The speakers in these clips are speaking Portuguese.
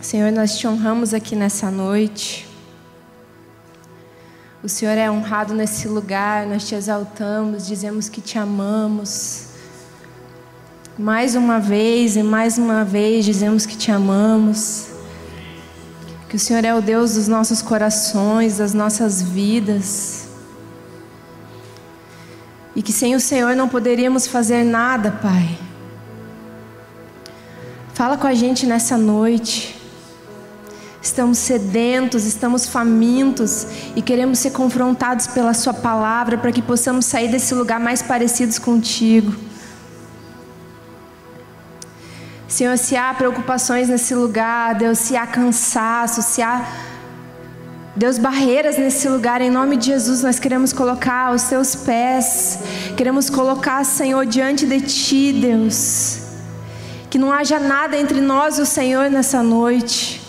Senhor, nós te honramos aqui nessa noite. O Senhor é honrado nesse lugar, nós te exaltamos, dizemos que te amamos. Mais uma vez e mais uma vez dizemos que te amamos. Que o Senhor é o Deus dos nossos corações, das nossas vidas. E que sem o Senhor não poderíamos fazer nada, Pai. Fala com a gente nessa noite. Estamos sedentos, estamos famintos e queremos ser confrontados pela Sua palavra para que possamos sair desse lugar mais parecidos contigo. Senhor, se há preocupações nesse lugar, Deus, se há cansaço, se há, Deus, barreiras nesse lugar, em nome de Jesus, nós queremos colocar os teus pés, queremos colocar, Senhor, diante de Ti, Deus. Que não haja nada entre nós e o Senhor nessa noite.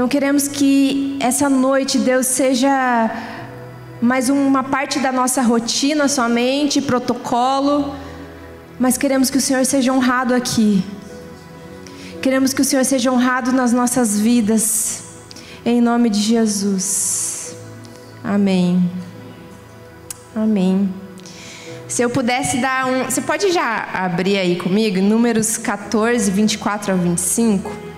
Não queremos que essa noite, Deus, seja mais uma parte da nossa rotina somente, protocolo mas queremos que o Senhor seja honrado aqui. Queremos que o Senhor seja honrado nas nossas vidas, em nome de Jesus. Amém. Amém. Se eu pudesse dar um. Você pode já abrir aí comigo, números 14, 24 ao 25?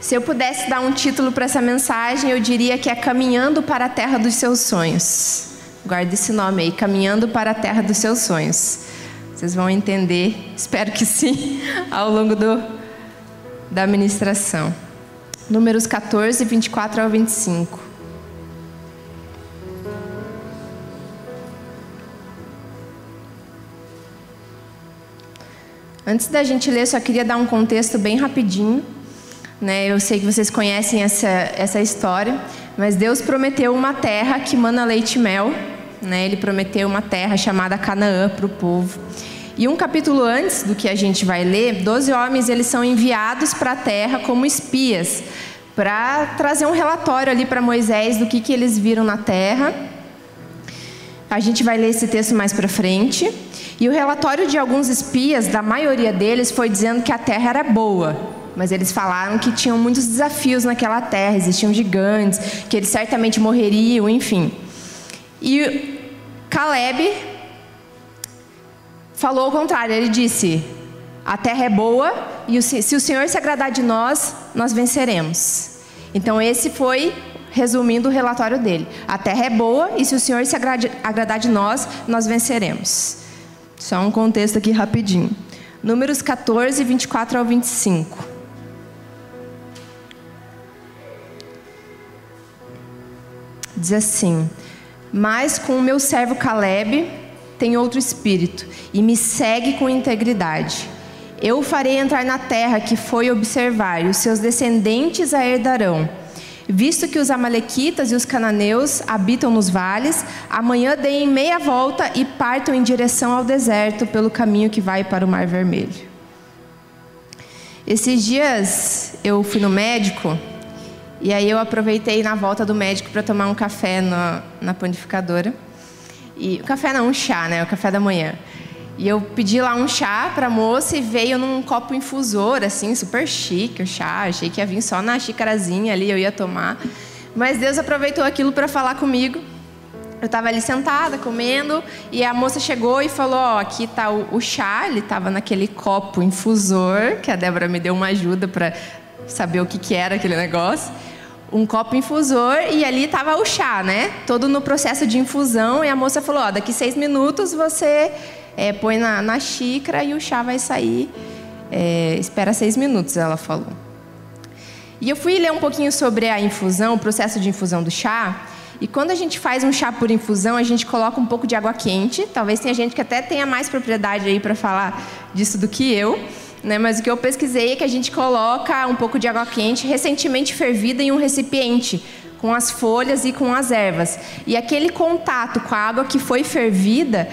Se eu pudesse dar um título para essa mensagem, eu diria que é Caminhando para a Terra dos Seus Sonhos. Guarde esse nome aí, Caminhando para a Terra dos Seus Sonhos. Vocês vão entender, espero que sim, ao longo do, da ministração. Números 14, 24 ao 25. Antes da gente ler, só queria dar um contexto bem rapidinho. Né? Eu sei que vocês conhecem essa, essa história, mas Deus prometeu uma terra que mana leite e mel. Né? Ele prometeu uma terra chamada Canaã para o povo. E um capítulo antes do que a gente vai ler, doze homens eles são enviados para a terra como espias, para trazer um relatório ali para Moisés do que, que eles viram na terra. A gente vai ler esse texto mais para frente. E o relatório de alguns espias, da maioria deles, foi dizendo que a terra era boa. Mas eles falaram que tinham muitos desafios naquela terra, existiam gigantes, que eles certamente morreriam, enfim. E Caleb falou o contrário, ele disse: A terra é boa e se o Senhor se agradar de nós, nós venceremos. Então, esse foi, resumindo, o relatório dele: A terra é boa e se o Senhor se agradar de nós, nós venceremos. Só um contexto aqui rapidinho. Números 14, 24 ao 25. Diz assim: Mas com o meu servo Caleb tem outro espírito e me segue com integridade. Eu o farei entrar na terra que foi observar, e os seus descendentes a herdarão. Visto que os Amalequitas e os cananeus habitam nos vales, amanhã deem meia volta e partam em direção ao deserto pelo caminho que vai para o Mar Vermelho. Esses dias eu fui no médico e aí eu aproveitei na volta do médico para tomar um café na, na panificadora. E café não, um chá, né? O café da manhã. E eu pedi lá um chá para moça e veio num copo infusor, assim, super chique o chá. Achei que ia vir só na xicarazinha ali, eu ia tomar. Mas Deus aproveitou aquilo para falar comigo. Eu estava ali sentada, comendo, e a moça chegou e falou: Ó, aqui está o, o, chá. Ele estava naquele copo infusor, que a Débora me deu uma ajuda para saber o que, que era aquele negócio um copo infusor e ali estava o chá, né? Todo no processo de infusão. E a moça falou: ó, daqui seis minutos você é, põe na, na, xícara e o chá vai sair. É, espera seis minutos, ela falou. E eu fui ler um pouquinho sobre a infusão, o processo de infusão do chá. E quando a gente faz um chá por infusão, a gente coloca um pouco de água quente. Talvez tenha gente que até tenha mais propriedade aí para falar disso do que eu. Né? Mas o que eu pesquisei é que a gente coloca um pouco de água quente recentemente fervida em um recipiente com as folhas e com as ervas. E aquele contato com a água que foi fervida,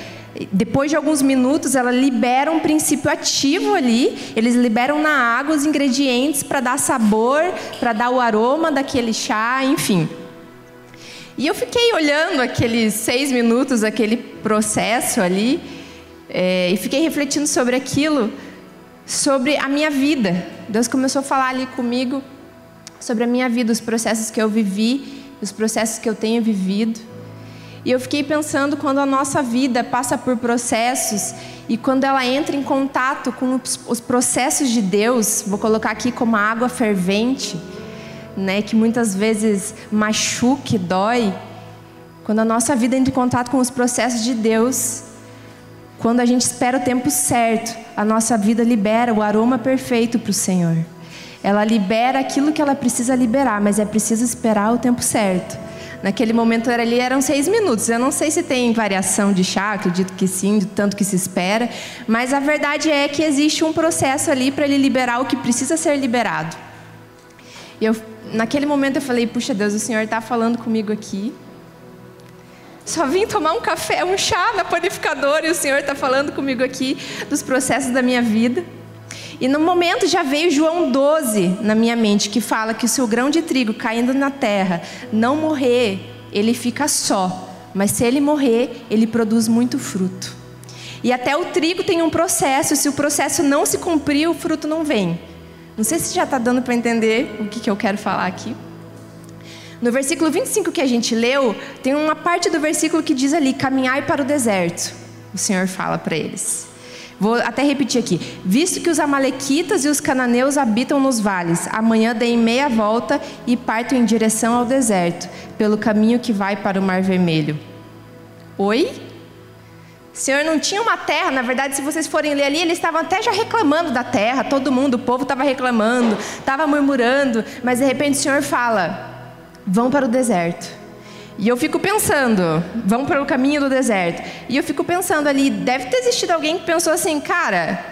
depois de alguns minutos, ela libera um princípio ativo ali. Eles liberam na água os ingredientes para dar sabor, para dar o aroma daquele chá, enfim. E eu fiquei olhando aqueles seis minutos, aquele processo ali, é, e fiquei refletindo sobre aquilo. Sobre a minha vida. Deus começou a falar ali comigo sobre a minha vida, os processos que eu vivi, os processos que eu tenho vivido. E eu fiquei pensando quando a nossa vida passa por processos e quando ela entra em contato com os processos de Deus, vou colocar aqui como água fervente, né, que muitas vezes machuque, dói. Quando a nossa vida entra em contato com os processos de Deus, quando a gente espera o tempo certo, a nossa vida libera o aroma perfeito para o Senhor. Ela libera aquilo que ela precisa liberar, mas é preciso esperar o tempo certo. Naquele momento ali eram seis minutos. Eu não sei se tem variação de chá, acredito que sim, de tanto que se espera. Mas a verdade é que existe um processo ali para ele liberar o que precisa ser liberado. E eu, naquele momento eu falei: Puxa Deus, o Senhor está falando comigo aqui. Só vim tomar um café, um chá na panificadora e o Senhor está falando comigo aqui dos processos da minha vida. E no momento já veio João 12 na minha mente, que fala que se o grão de trigo caindo na terra não morrer, ele fica só. Mas se ele morrer, ele produz muito fruto. E até o trigo tem um processo, se o processo não se cumprir, o fruto não vem. Não sei se já está dando para entender o que, que eu quero falar aqui. No versículo 25 que a gente leu, tem uma parte do versículo que diz ali: caminhai para o deserto. O Senhor fala para eles. Vou até repetir aqui. Visto que os amalequitas e os cananeus habitam nos vales, amanhã deem meia volta e partam em direção ao deserto, pelo caminho que vai para o Mar Vermelho. Oi? O Senhor não tinha uma terra, na verdade, se vocês forem ler ali, eles estavam até já reclamando da terra, todo mundo, o povo estava reclamando, estava murmurando, mas de repente o Senhor fala: vão para o deserto. E eu fico pensando, vamos para o caminho do deserto. E eu fico pensando ali, deve ter existido alguém que pensou assim, cara,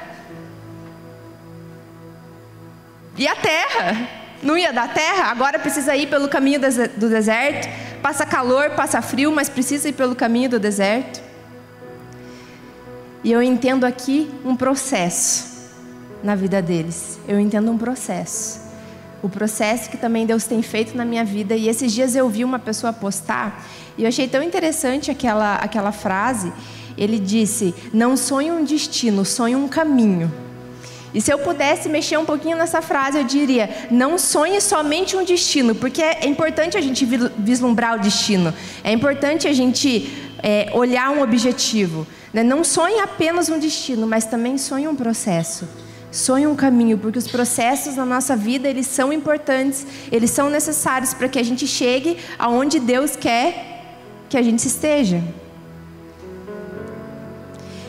e a terra? Não ia dar terra? Agora precisa ir pelo caminho do deserto? Passa calor, passa frio, mas precisa ir pelo caminho do deserto? E eu entendo aqui um processo na vida deles. Eu entendo um processo o processo que também Deus tem feito na minha vida. E esses dias eu vi uma pessoa postar e eu achei tão interessante aquela, aquela frase. Ele disse: Não sonhe um destino, sonhe um caminho. E se eu pudesse mexer um pouquinho nessa frase, eu diria: não sonhe somente um destino, porque é importante a gente vislumbrar o destino, é importante a gente é, olhar um objetivo. Né? Não sonhe apenas um destino, mas também sonhe um processo. Sonhe um caminho, porque os processos na nossa vida, eles são importantes, eles são necessários para que a gente chegue aonde Deus quer que a gente esteja.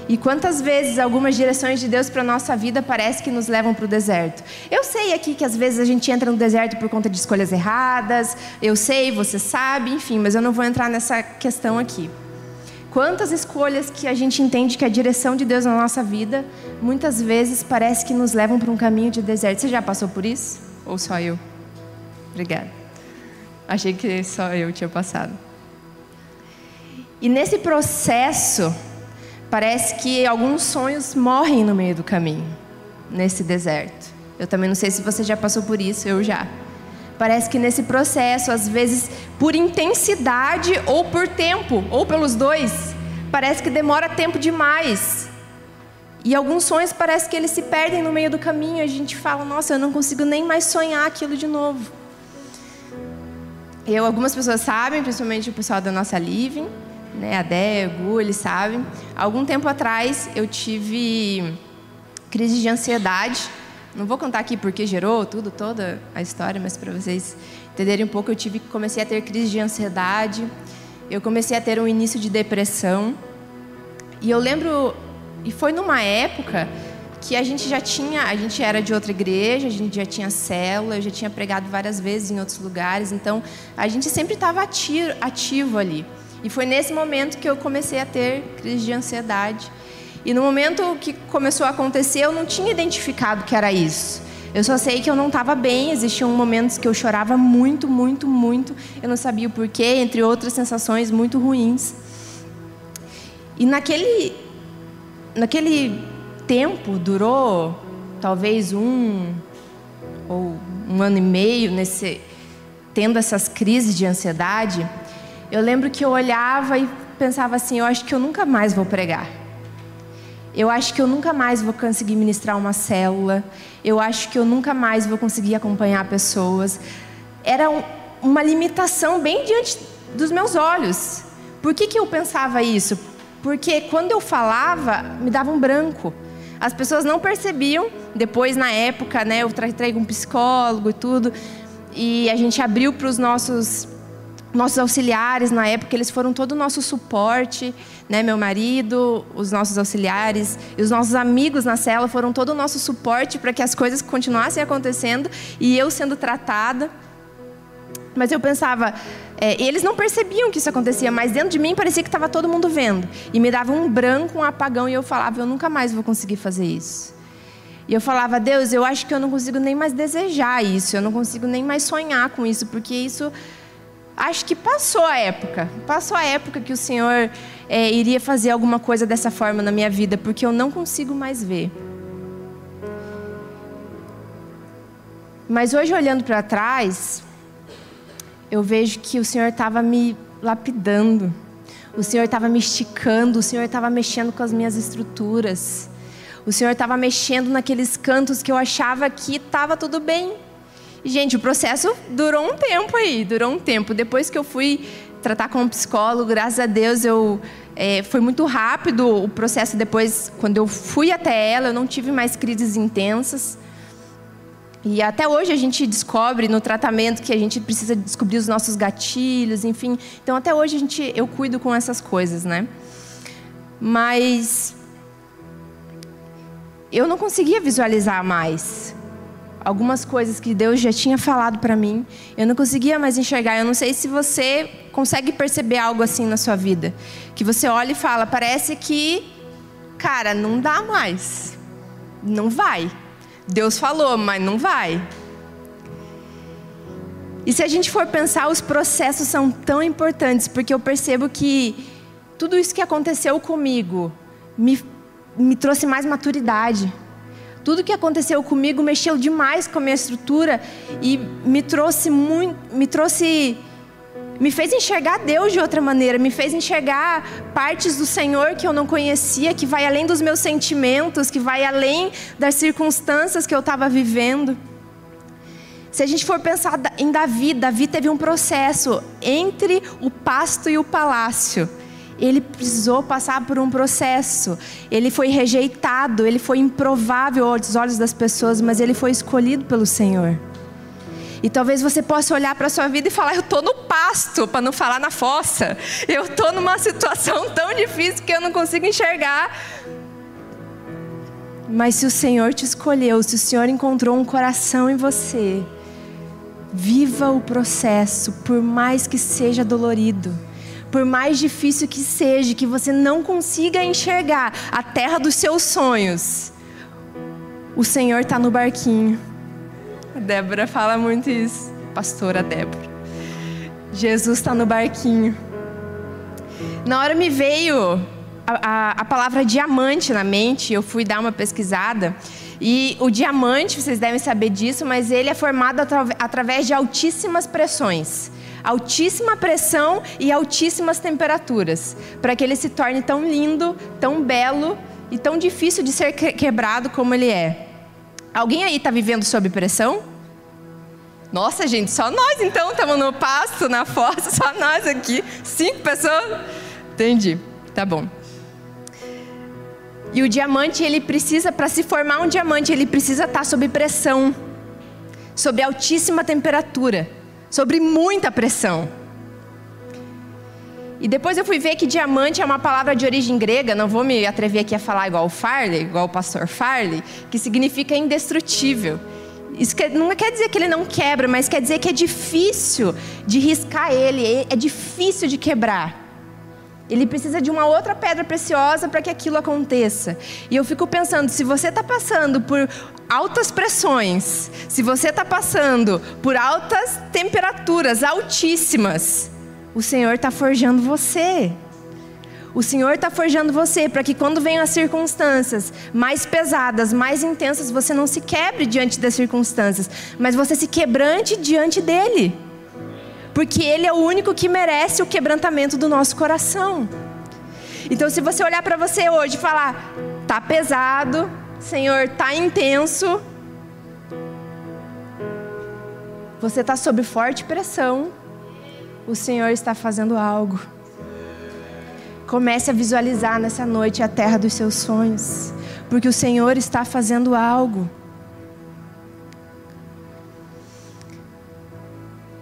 E quantas vezes algumas direções de Deus para a nossa vida parece que nos levam para o deserto? Eu sei aqui que às vezes a gente entra no deserto por conta de escolhas erradas, eu sei, você sabe, enfim, mas eu não vou entrar nessa questão aqui. Quantas escolhas que a gente entende que a direção de Deus na nossa vida, muitas vezes parece que nos levam para um caminho de deserto. Você já passou por isso? Ou só eu? Obrigada. Achei que só eu tinha passado. E nesse processo, parece que alguns sonhos morrem no meio do caminho, nesse deserto. Eu também não sei se você já passou por isso, eu já. Parece que nesse processo, às vezes por intensidade ou por tempo, ou pelos dois, parece que demora tempo demais. E alguns sonhos parece que eles se perdem no meio do caminho. A gente fala, nossa, eu não consigo nem mais sonhar aquilo de novo. Eu, algumas pessoas sabem, principalmente o pessoal da nossa living, né, a Dé, o eles sabem. Algum tempo atrás eu tive crise de ansiedade não vou contar aqui porque gerou tudo, toda a história, mas para vocês entenderem um pouco, eu tive comecei a ter crise de ansiedade, eu comecei a ter um início de depressão. E eu lembro, e foi numa época que a gente já tinha, a gente era de outra igreja, a gente já tinha célula, eu já tinha pregado várias vezes em outros lugares, então a gente sempre estava ativo, ali. E foi nesse momento que eu comecei a ter crise de ansiedade. E no momento que começou a acontecer, eu não tinha identificado que era isso. Eu só sei que eu não estava bem, existiam momentos que eu chorava muito, muito, muito. Eu não sabia o porquê, entre outras sensações muito ruins. E naquele, naquele tempo, durou talvez um ou um ano e meio, nesse, tendo essas crises de ansiedade, eu lembro que eu olhava e pensava assim: eu acho que eu nunca mais vou pregar. Eu acho que eu nunca mais vou conseguir ministrar uma célula. Eu acho que eu nunca mais vou conseguir acompanhar pessoas. Era um, uma limitação bem diante dos meus olhos. Por que, que eu pensava isso? Porque quando eu falava, me dava um branco. As pessoas não percebiam. Depois, na época, né, eu trago um psicólogo e tudo. E a gente abriu para os nossos nossos auxiliares na época, eles foram todo o nosso suporte, né? Meu marido, os nossos auxiliares e os nossos amigos na cela foram todo o nosso suporte para que as coisas continuassem acontecendo e eu sendo tratada. Mas eu pensava, é, eles não percebiam que isso acontecia, mas dentro de mim parecia que estava todo mundo vendo. E me dava um branco, um apagão, e eu falava, eu nunca mais vou conseguir fazer isso. E eu falava, Deus, eu acho que eu não consigo nem mais desejar isso, eu não consigo nem mais sonhar com isso, porque isso acho que passou a época. Passou a época que o Senhor é, iria fazer alguma coisa dessa forma na minha vida, porque eu não consigo mais ver. Mas hoje, olhando para trás, eu vejo que o Senhor estava me lapidando, o Senhor estava me esticando, o Senhor estava mexendo com as minhas estruturas, o Senhor estava mexendo naqueles cantos que eu achava que estava tudo bem. Gente, o processo durou um tempo aí, durou um tempo. Depois que eu fui tratar com um psicólogo, graças a Deus, eu é, foi muito rápido o processo. Depois, quando eu fui até ela, eu não tive mais crises intensas. E até hoje a gente descobre no tratamento que a gente precisa descobrir os nossos gatilhos, enfim. Então até hoje a gente, eu cuido com essas coisas, né? Mas eu não conseguia visualizar mais algumas coisas que Deus já tinha falado para mim, eu não conseguia mais enxergar. Eu não sei se você consegue perceber algo assim na sua vida, que você olha e fala, parece que, cara, não dá mais, não vai. Deus falou, mas não vai. E se a gente for pensar, os processos são tão importantes, porque eu percebo que tudo isso que aconteceu comigo me, me trouxe mais maturidade tudo que aconteceu comigo mexeu demais com a minha estrutura e me trouxe muito, me trouxe me fez enxergar Deus de outra maneira, me fez enxergar partes do Senhor que eu não conhecia, que vai além dos meus sentimentos, que vai além das circunstâncias que eu estava vivendo. Se a gente for pensar em Davi, Davi teve um processo entre o pasto e o palácio ele precisou passar por um processo. Ele foi rejeitado, ele foi improvável aos olhos das pessoas, mas ele foi escolhido pelo Senhor. E talvez você possa olhar para a sua vida e falar: Eu estou no pasto, para não falar na fossa. Eu estou numa situação tão difícil que eu não consigo enxergar. Mas se o Senhor te escolheu, se o Senhor encontrou um coração em você, viva o processo, por mais que seja dolorido por mais difícil que seja, que você não consiga enxergar a terra dos seus sonhos, o Senhor está no barquinho. A Débora fala muito isso, pastora Débora. Jesus está no barquinho. Na hora me veio a, a, a, palavra diamante na mente, eu fui dar uma pesquisada. E o diamante, vocês devem saber disso, mas ele é formado atra, através de altíssimas pressões altíssima pressão e altíssimas temperaturas, para que ele se torne tão lindo, tão belo e tão difícil de ser quebrado como ele é. Alguém aí está vivendo sob pressão? Nossa, gente, só nós então estamos no pasto, na fossa, só nós aqui, cinco pessoas. Entendi, tá bom. E o diamante, ele precisa, para se formar um diamante, ele precisa estar tá sob pressão, sob altíssima temperatura sobre muita pressão. E depois eu fui ver que diamante é uma palavra de origem grega, não vou me atrever aqui a falar igual o Farley, igual o pastor Farley, que significa indestrutível. Isso não quer dizer que ele não quebra, mas quer dizer que é difícil de riscar ele, é difícil de quebrar. Ele precisa de uma outra pedra preciosa para que aquilo aconteça. E eu fico pensando, se você está passando por altas pressões, se você está passando por altas temperaturas altíssimas, o Senhor está forjando você. O Senhor está forjando você para que quando venham as circunstâncias mais pesadas, mais intensas, você não se quebre diante das circunstâncias, mas você se quebrante diante dele. Porque ele é o único que merece o quebrantamento do nosso coração. Então, se você olhar para você hoje e falar, tá pesado, Senhor, tá intenso. Você está sob forte pressão. O Senhor está fazendo algo. Comece a visualizar nessa noite a terra dos seus sonhos, porque o Senhor está fazendo algo.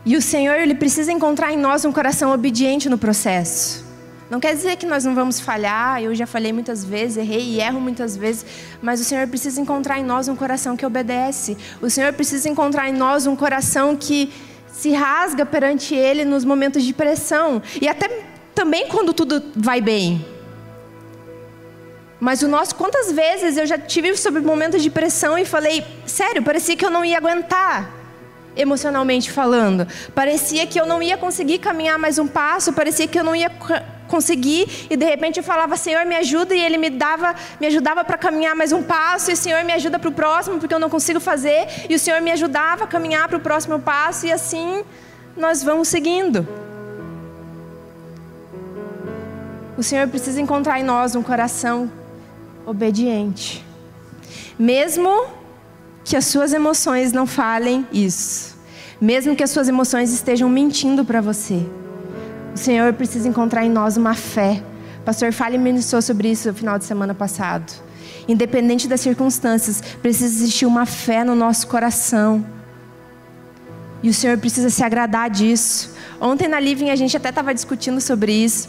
E o Senhor, Ele precisa encontrar em nós um coração obediente no processo. Não quer dizer que nós não vamos falhar, eu já falhei muitas vezes, errei e erro muitas vezes, mas o Senhor precisa encontrar em nós um coração que obedece. O Senhor precisa encontrar em nós um coração que se rasga perante Ele nos momentos de pressão e até também quando tudo vai bem. Mas o nosso, quantas vezes eu já tive sobre momentos de pressão e falei, sério, parecia que eu não ia aguentar emocionalmente falando. Parecia que eu não ia conseguir caminhar mais um passo, parecia que eu não ia conseguir e de repente eu falava Senhor me ajuda e ele me dava me ajudava para caminhar mais um passo e Senhor me ajuda para o próximo porque eu não consigo fazer e o Senhor me ajudava a caminhar para o próximo passo e assim nós vamos seguindo o Senhor precisa encontrar em nós um coração obediente mesmo que as suas emoções não falem isso mesmo que as suas emoções estejam mentindo para você o Senhor precisa encontrar em nós uma fé. O pastor Fale ministrou sobre isso no final de semana passado. Independente das circunstâncias, precisa existir uma fé no nosso coração. E o Senhor precisa se agradar disso. Ontem na Living a gente até estava discutindo sobre isso.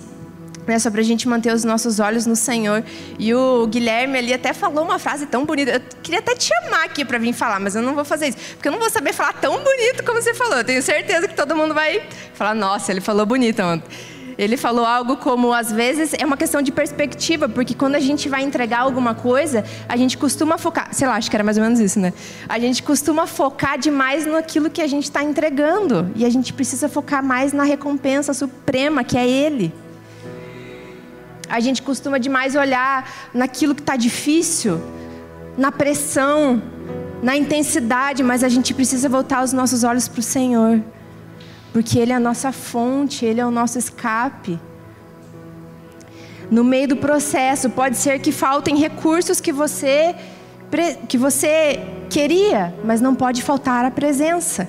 Né, sobre a gente manter os nossos olhos no Senhor. E o Guilherme ali até falou uma frase tão bonita. Eu queria até te chamar aqui para vir falar, mas eu não vou fazer isso. Porque eu não vou saber falar tão bonito como você falou. Eu tenho certeza que todo mundo vai falar, nossa, ele falou bonito ontem. Ele falou algo como, às vezes, é uma questão de perspectiva, porque quando a gente vai entregar alguma coisa, a gente costuma focar, sei lá, acho que era mais ou menos isso, né? A gente costuma focar demais naquilo que a gente está entregando. E a gente precisa focar mais na recompensa suprema, que é Ele. A gente costuma demais olhar naquilo que está difícil, na pressão, na intensidade, mas a gente precisa voltar os nossos olhos para o Senhor, porque Ele é a nossa fonte, Ele é o nosso escape. No meio do processo, pode ser que faltem recursos que você, que você queria, mas não pode faltar a presença.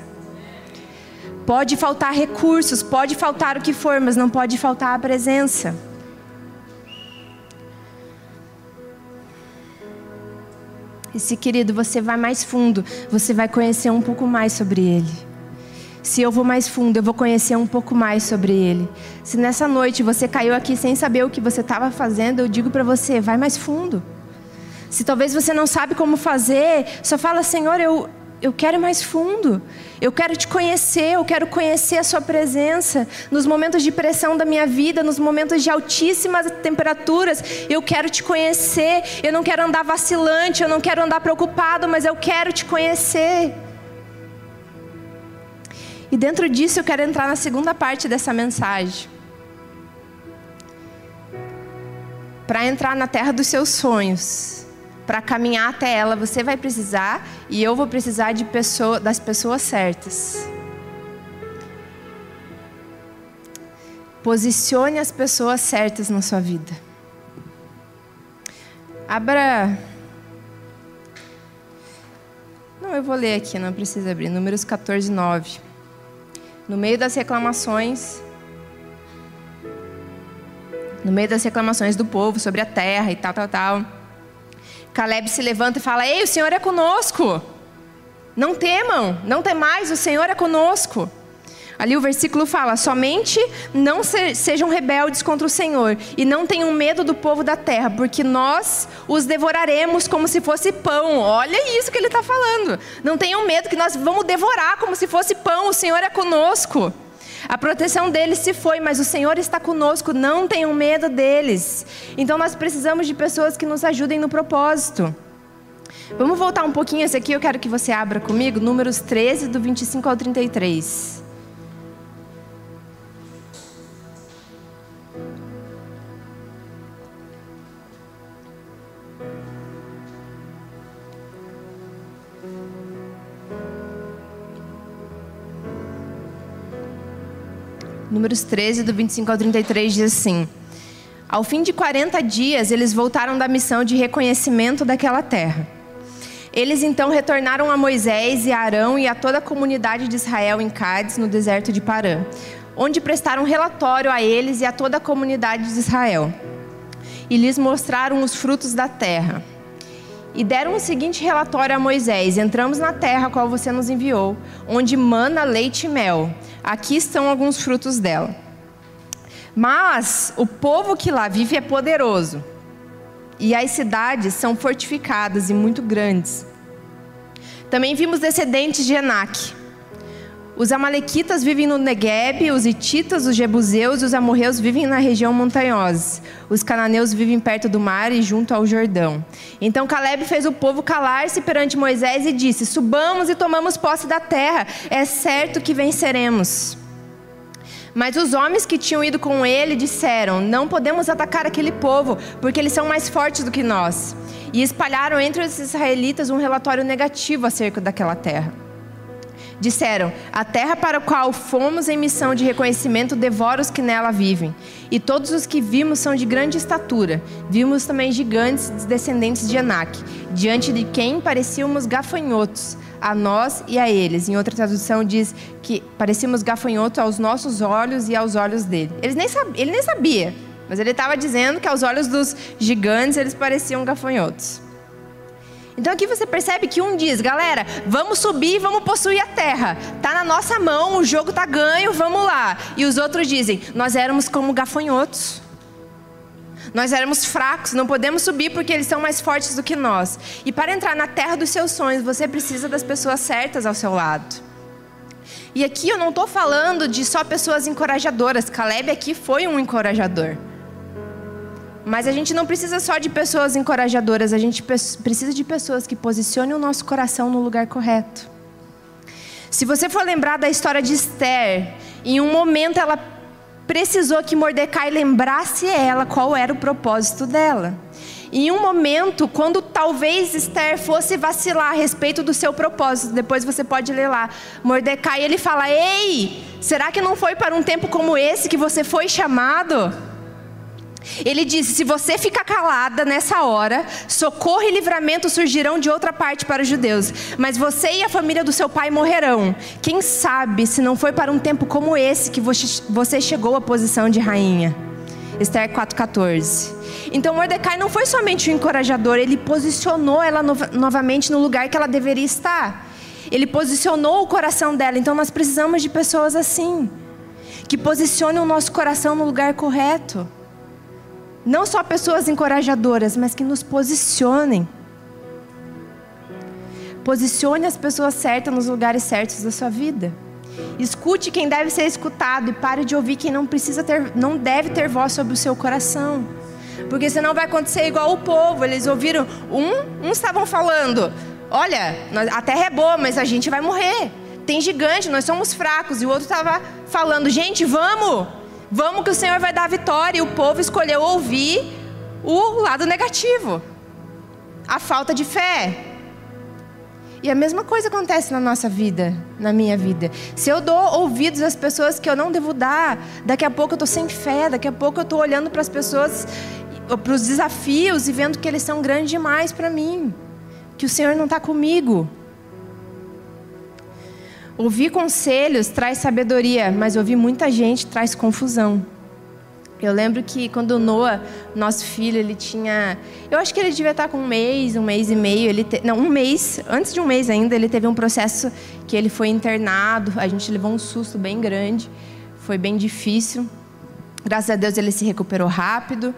Pode faltar recursos, pode faltar o que for, mas não pode faltar a presença. E se, querido, você vai mais fundo, você vai conhecer um pouco mais sobre Ele. Se eu vou mais fundo, eu vou conhecer um pouco mais sobre Ele. Se nessa noite você caiu aqui sem saber o que você estava fazendo, eu digo para você, vai mais fundo. Se talvez você não sabe como fazer, só fala, Senhor, eu, eu quero ir mais fundo. Eu quero te conhecer, eu quero conhecer a Sua presença. Nos momentos de pressão da minha vida, nos momentos de altíssimas temperaturas, eu quero te conhecer. Eu não quero andar vacilante, eu não quero andar preocupado, mas eu quero te conhecer. E dentro disso eu quero entrar na segunda parte dessa mensagem. Para entrar na terra dos seus sonhos para caminhar até ela, você vai precisar e eu vou precisar de pessoa, das pessoas certas. Posicione as pessoas certas na sua vida. Abra. Não, eu vou ler aqui, não precisa abrir. Números 14, 9. No meio das reclamações. No meio das reclamações do povo sobre a terra e tal, tal, tal. Caleb se levanta e fala: Ei, o Senhor é conosco. Não temam, não temais, o Senhor é conosco. Ali o versículo fala: somente não sejam rebeldes contra o Senhor e não tenham medo do povo da terra, porque nós os devoraremos como se fosse pão. Olha isso que ele está falando. Não tenham medo que nós vamos devorar como se fosse pão. O Senhor é conosco. A proteção deles se foi, mas o Senhor está conosco, não tenham medo deles. Então nós precisamos de pessoas que nos ajudem no propósito. Vamos voltar um pouquinho esse aqui, eu quero que você abra comigo, números 13, do 25 ao 33. Números 13, do 25 ao 33, diz assim: Ao fim de 40 dias, eles voltaram da missão de reconhecimento daquela terra. Eles então retornaram a Moisés e a Arão e a toda a comunidade de Israel em Cádiz, no deserto de Parã, onde prestaram relatório a eles e a toda a comunidade de Israel. E lhes mostraram os frutos da terra. E deram o seguinte relatório a Moisés: Entramos na terra a qual você nos enviou, onde mana leite e mel. Aqui estão alguns frutos dela. Mas o povo que lá vive é poderoso, e as cidades são fortificadas e muito grandes. Também vimos descendentes de Enac. Os amalequitas vivem no Negueb, os hititas, os jebuseus e os amorreus vivem na região montanhosa. Os cananeus vivem perto do mar e junto ao Jordão. Então Caleb fez o povo calar-se perante Moisés e disse: Subamos e tomamos posse da terra, é certo que venceremos. Mas os homens que tinham ido com ele disseram: Não podemos atacar aquele povo, porque eles são mais fortes do que nós. E espalharam entre os israelitas um relatório negativo acerca daquela terra. Disseram: A terra para a qual fomos em missão de reconhecimento devora os que nela vivem. E todos os que vimos são de grande estatura. Vimos também gigantes descendentes de Anak, diante de quem parecíamos gafanhotos a nós e a eles. Em outra tradução diz que parecíamos gafanhotos aos nossos olhos e aos olhos dele. Ele nem, ele nem sabia, mas ele estava dizendo que aos olhos dos gigantes eles pareciam gafanhotos. Então aqui você percebe que um diz, galera, vamos subir, vamos possuir a terra. Tá na nossa mão, o jogo tá ganho, vamos lá. E os outros dizem, nós éramos como gafanhotos. Nós éramos fracos, não podemos subir porque eles são mais fortes do que nós. E para entrar na terra dos seus sonhos, você precisa das pessoas certas ao seu lado. E aqui eu não estou falando de só pessoas encorajadoras. Caleb aqui foi um encorajador. Mas a gente não precisa só de pessoas encorajadoras, a gente precisa de pessoas que posicionem o nosso coração no lugar correto. Se você for lembrar da história de Esther, em um momento ela precisou que Mordecai lembrasse ela qual era o propósito dela. Em um momento, quando talvez Esther fosse vacilar a respeito do seu propósito, depois você pode ler lá, Mordecai ele fala: Ei, será que não foi para um tempo como esse que você foi chamado? Ele disse: Se você ficar calada nessa hora, socorro e livramento surgirão de outra parte para os judeus, mas você e a família do seu pai morrerão. Quem sabe se não foi para um tempo como esse que você chegou à posição de rainha? Esther 4,14. Então Mordecai não foi somente um encorajador, ele posicionou ela no novamente no lugar que ela deveria estar. Ele posicionou o coração dela. Então nós precisamos de pessoas assim, que posicionem o nosso coração no lugar correto. Não só pessoas encorajadoras, mas que nos posicionem. Posicione as pessoas certas nos lugares certos da sua vida. Escute quem deve ser escutado e pare de ouvir quem não precisa ter, não deve ter voz sobre o seu coração. Porque senão vai acontecer igual o povo. Eles ouviram um, uns estavam falando: "Olha, a terra é boa, mas a gente vai morrer. Tem gigante, nós somos fracos". E o outro estava falando: "Gente, vamos! Vamos que o Senhor vai dar a vitória. E o povo escolheu ouvir o lado negativo. A falta de fé. E a mesma coisa acontece na nossa vida, na minha vida. Se eu dou ouvidos às pessoas que eu não devo dar, daqui a pouco eu estou sem fé, daqui a pouco eu estou olhando para as pessoas, para os desafios e vendo que eles são grandes demais para mim. Que o Senhor não está comigo. Ouvir conselhos traz sabedoria, mas ouvir muita gente traz confusão. Eu lembro que quando o Noah, nosso filho, ele tinha. Eu acho que ele devia estar com um mês, um mês e meio. Ele te... Não, um mês, antes de um mês ainda, ele teve um processo que ele foi internado. A gente levou um susto bem grande. Foi bem difícil. Graças a Deus ele se recuperou rápido.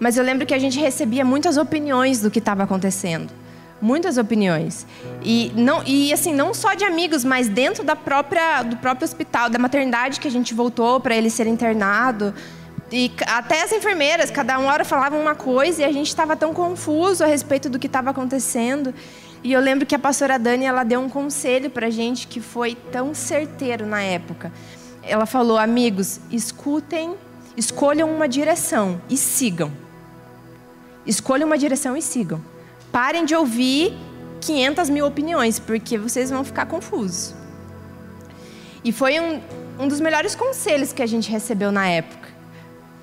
Mas eu lembro que a gente recebia muitas opiniões do que estava acontecendo muitas opiniões. E não e assim não só de amigos mas dentro da própria do próprio hospital da maternidade que a gente voltou para ele ser internado. E até as enfermeiras cada uma hora falavam uma coisa e a gente estava tão confuso a respeito do que estava acontecendo. E eu lembro que a pastora Dani ela deu um conselho para a gente que foi tão certeiro na época. Ela falou amigos escutem escolham uma direção e sigam. Escolham uma direção e sigam Parem de ouvir 500 mil opiniões, porque vocês vão ficar confusos. E foi um, um dos melhores conselhos que a gente recebeu na época.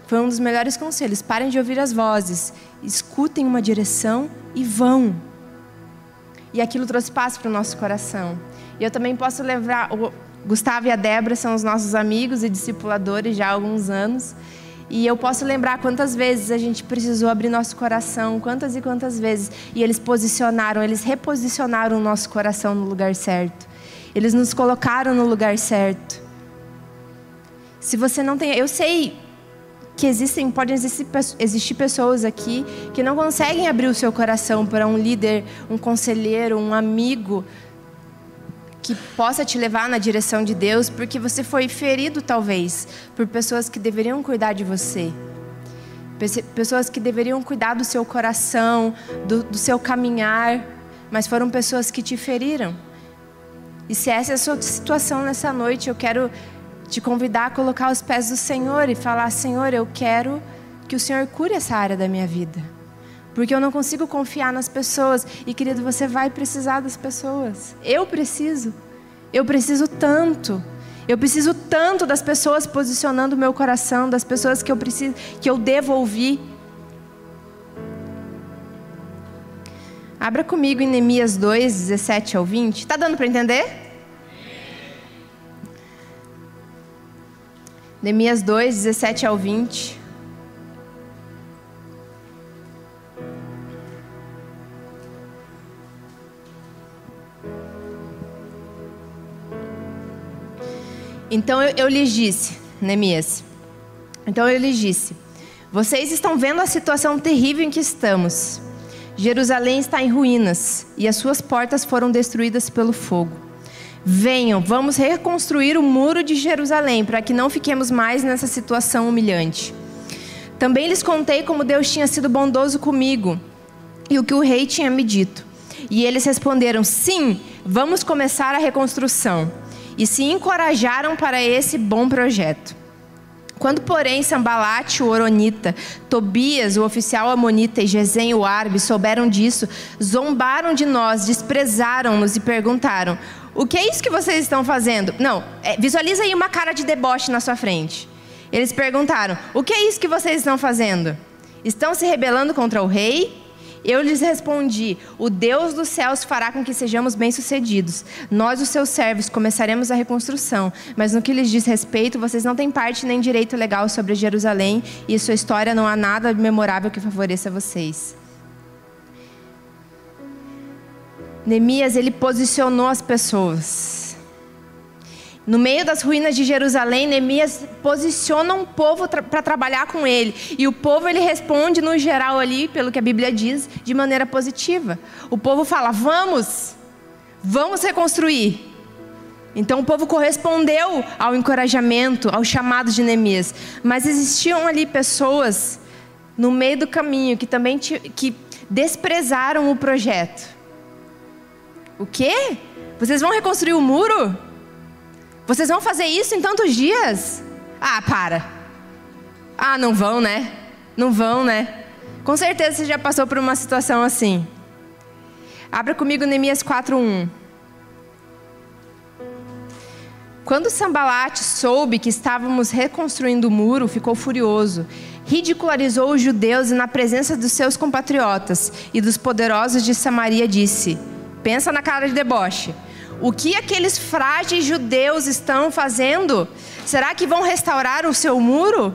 Foi um dos melhores conselhos. Parem de ouvir as vozes, escutem uma direção e vão. E aquilo trouxe paz para o nosso coração. E eu também posso lembrar, o Gustavo e a Débora são os nossos amigos e discipuladores já há alguns anos. E eu posso lembrar quantas vezes a gente precisou abrir nosso coração, quantas e quantas vezes. E eles posicionaram, eles reposicionaram o nosso coração no lugar certo. Eles nos colocaram no lugar certo. Se você não tem. Eu sei que existem, podem existir, existir pessoas aqui que não conseguem abrir o seu coração para um líder, um conselheiro, um amigo que possa te levar na direção de Deus, porque você foi ferido talvez por pessoas que deveriam cuidar de você. Pessoas que deveriam cuidar do seu coração, do, do seu caminhar, mas foram pessoas que te feriram. E se essa é a sua situação nessa noite, eu quero te convidar a colocar os pés do Senhor e falar: Senhor, eu quero que o Senhor cure essa área da minha vida. Porque eu não consigo confiar nas pessoas. E querido, você vai precisar das pessoas. Eu preciso. Eu preciso tanto. Eu preciso tanto das pessoas posicionando o meu coração, das pessoas que eu preciso, que eu devo ouvir. Abra comigo em Neemias 2, 17 ao 20. Está dando para entender? Neemias 2, 17 ao 20. Então eu, eu lhes disse, Neemias. Então eu lhes disse: Vocês estão vendo a situação terrível em que estamos. Jerusalém está em ruínas e as suas portas foram destruídas pelo fogo. Venham, vamos reconstruir o muro de Jerusalém para que não fiquemos mais nessa situação humilhante. Também lhes contei como Deus tinha sido bondoso comigo e o que o rei tinha me dito. E eles responderam: Sim, vamos começar a reconstrução. E se encorajaram para esse bom projeto. Quando, porém, Sambalate, o Oronita, Tobias, o oficial Amonita e Gesem, o árabe, souberam disso, zombaram de nós, desprezaram-nos e perguntaram: o que é isso que vocês estão fazendo? Não, é, visualiza aí uma cara de deboche na sua frente. Eles perguntaram: O que é isso que vocês estão fazendo? Estão se rebelando contra o rei? Eu lhes respondi: O Deus dos céus fará com que sejamos bem-sucedidos. Nós, os seus servos, começaremos a reconstrução. Mas no que lhes diz respeito, vocês não têm parte nem direito legal sobre Jerusalém e sua história não há nada memorável que favoreça vocês. Neemias ele posicionou as pessoas. No meio das ruínas de Jerusalém, Neemias posiciona um povo tra para trabalhar com ele. E o povo ele responde no geral ali, pelo que a Bíblia diz, de maneira positiva. O povo fala: "Vamos! Vamos reconstruir". Então o povo correspondeu ao encorajamento, ao chamado de Neemias. Mas existiam ali pessoas no meio do caminho que também que desprezaram o projeto. O quê? Vocês vão reconstruir o muro? Vocês vão fazer isso em tantos dias? Ah, para. Ah, não vão, né? Não vão, né? Com certeza você já passou por uma situação assim. Abra comigo Neemias 4:1. Quando Sambalate soube que estávamos reconstruindo o muro, ficou furioso. Ridicularizou os judeus e na presença dos seus compatriotas e dos poderosos de Samaria disse: Pensa na cara de deboche. O que aqueles frágeis judeus estão fazendo? Será que vão restaurar o seu muro?